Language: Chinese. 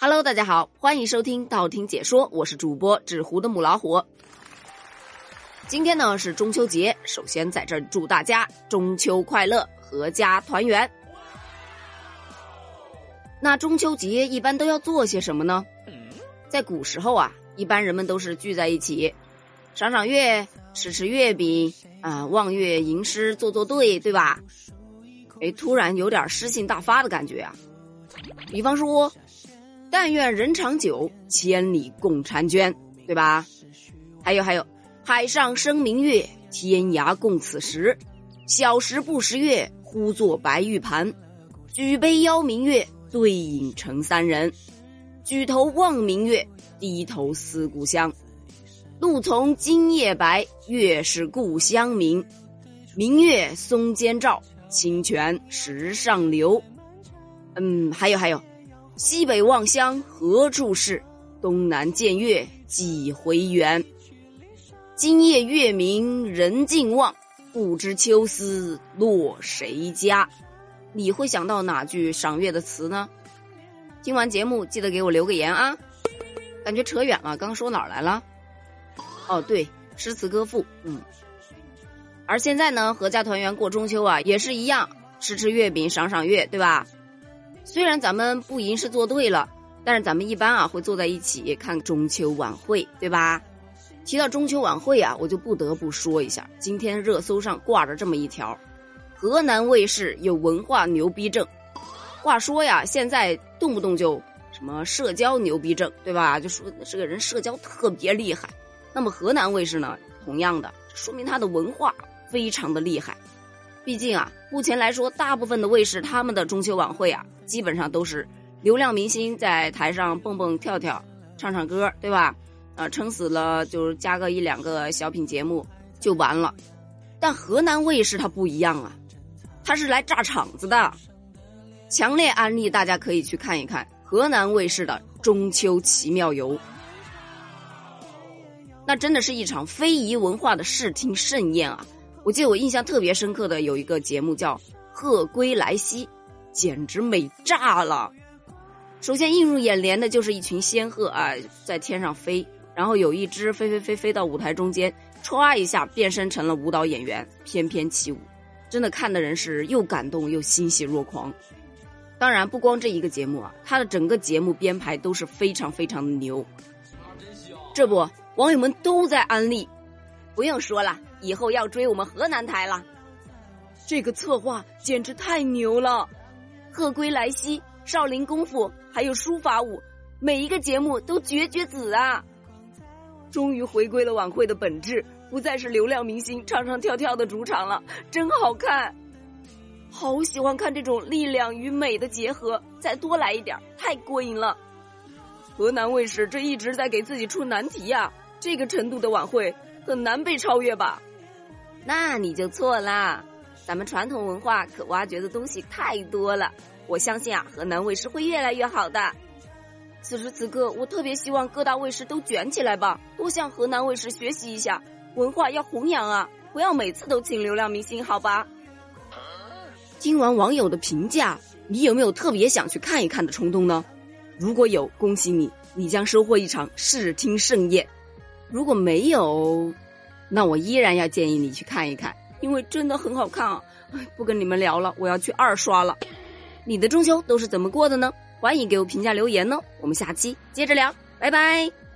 Hello，大家好，欢迎收听道听解说，我是主播纸糊的母老虎。今天呢是中秋节，首先在这儿祝大家中秋快乐，阖家团圆。那中秋节一般都要做些什么呢？在古时候啊，一般人们都是聚在一起，赏赏月，吃吃月饼啊，望月吟诗，作作对，对吧？哎，突然有点诗性大发的感觉啊。比方说，但愿人长久，千里共婵娟，对吧？还有还有，海上生明月，天涯共此时。小时不识月，呼作白玉盘。举杯邀明月，对影成三人。举头望明月，低头思故乡。露从今夜白，月是故乡明。明月松间照。清泉石上流，嗯，还有还有，西北望乡何处是？东南见月几回圆？今夜月明人尽望，不知秋思落谁家？你会想到哪句赏月的词呢？听完节目记得给我留个言啊！感觉扯远了，刚说哪儿来了？哦，对，诗词歌赋，嗯。而现在呢，阖家团圆过中秋啊，也是一样，吃吃月饼，赏赏月，对吧？虽然咱们不吟诗作对了，但是咱们一般啊会坐在一起看中秋晚会，对吧？提到中秋晚会啊，我就不得不说一下，今天热搜上挂着这么一条：河南卫视有文化牛逼症。话说呀，现在动不动就什么社交牛逼症，对吧？就说这个人社交特别厉害。那么河南卫视呢，同样的，说明他的文化。非常的厉害，毕竟啊，目前来说，大部分的卫视他们的中秋晚会啊，基本上都是流量明星在台上蹦蹦跳跳，唱唱歌，对吧？啊，撑死了就是加个一两个小品节目就完了。但河南卫视它不一样啊，它是来炸场子的，强烈安利大家可以去看一看河南卫视的中秋奇妙游。那真的是一场非遗文化的视听盛宴啊！我记得我印象特别深刻的有一个节目叫《鹤归来兮》，简直美炸了。首先映入眼帘的就是一群仙鹤啊，在天上飞，然后有一只飞飞飞飞到舞台中间，歘一下变身成了舞蹈演员，翩翩起舞，真的看的人是又感动又欣喜若狂。当然，不光这一个节目啊，它的整个节目编排都是非常非常的牛。这不，网友们都在安利，不用说了。以后要追我们河南台了，这个策划简直太牛了！鹤归来兮、少林功夫还有书法舞，每一个节目都绝绝子啊！终于回归了晚会的本质，不再是流量明星唱唱跳跳的主场了，真好看！好喜欢看这种力量与美的结合，再多来一点，太过瘾了！河南卫视这一直在给自己出难题呀，这个程度的晚会很难被超越吧？那你就错啦，咱们传统文化可挖掘的东西太多了。我相信啊，河南卫视会越来越好的。此时此刻，我特别希望各大卫视都卷起来吧，多向河南卫视学习一下，文化要弘扬啊，不要每次都请流量明星，好吧？听完网友的评价，你有没有特别想去看一看的冲动呢？如果有，恭喜你，你将收获一场视听盛宴；如果没有，那我依然要建议你去看一看，因为真的很好看啊！不跟你们聊了，我要去二刷了。你的中秋都是怎么过的呢？欢迎给我评价留言呢。我们下期接着聊，拜拜。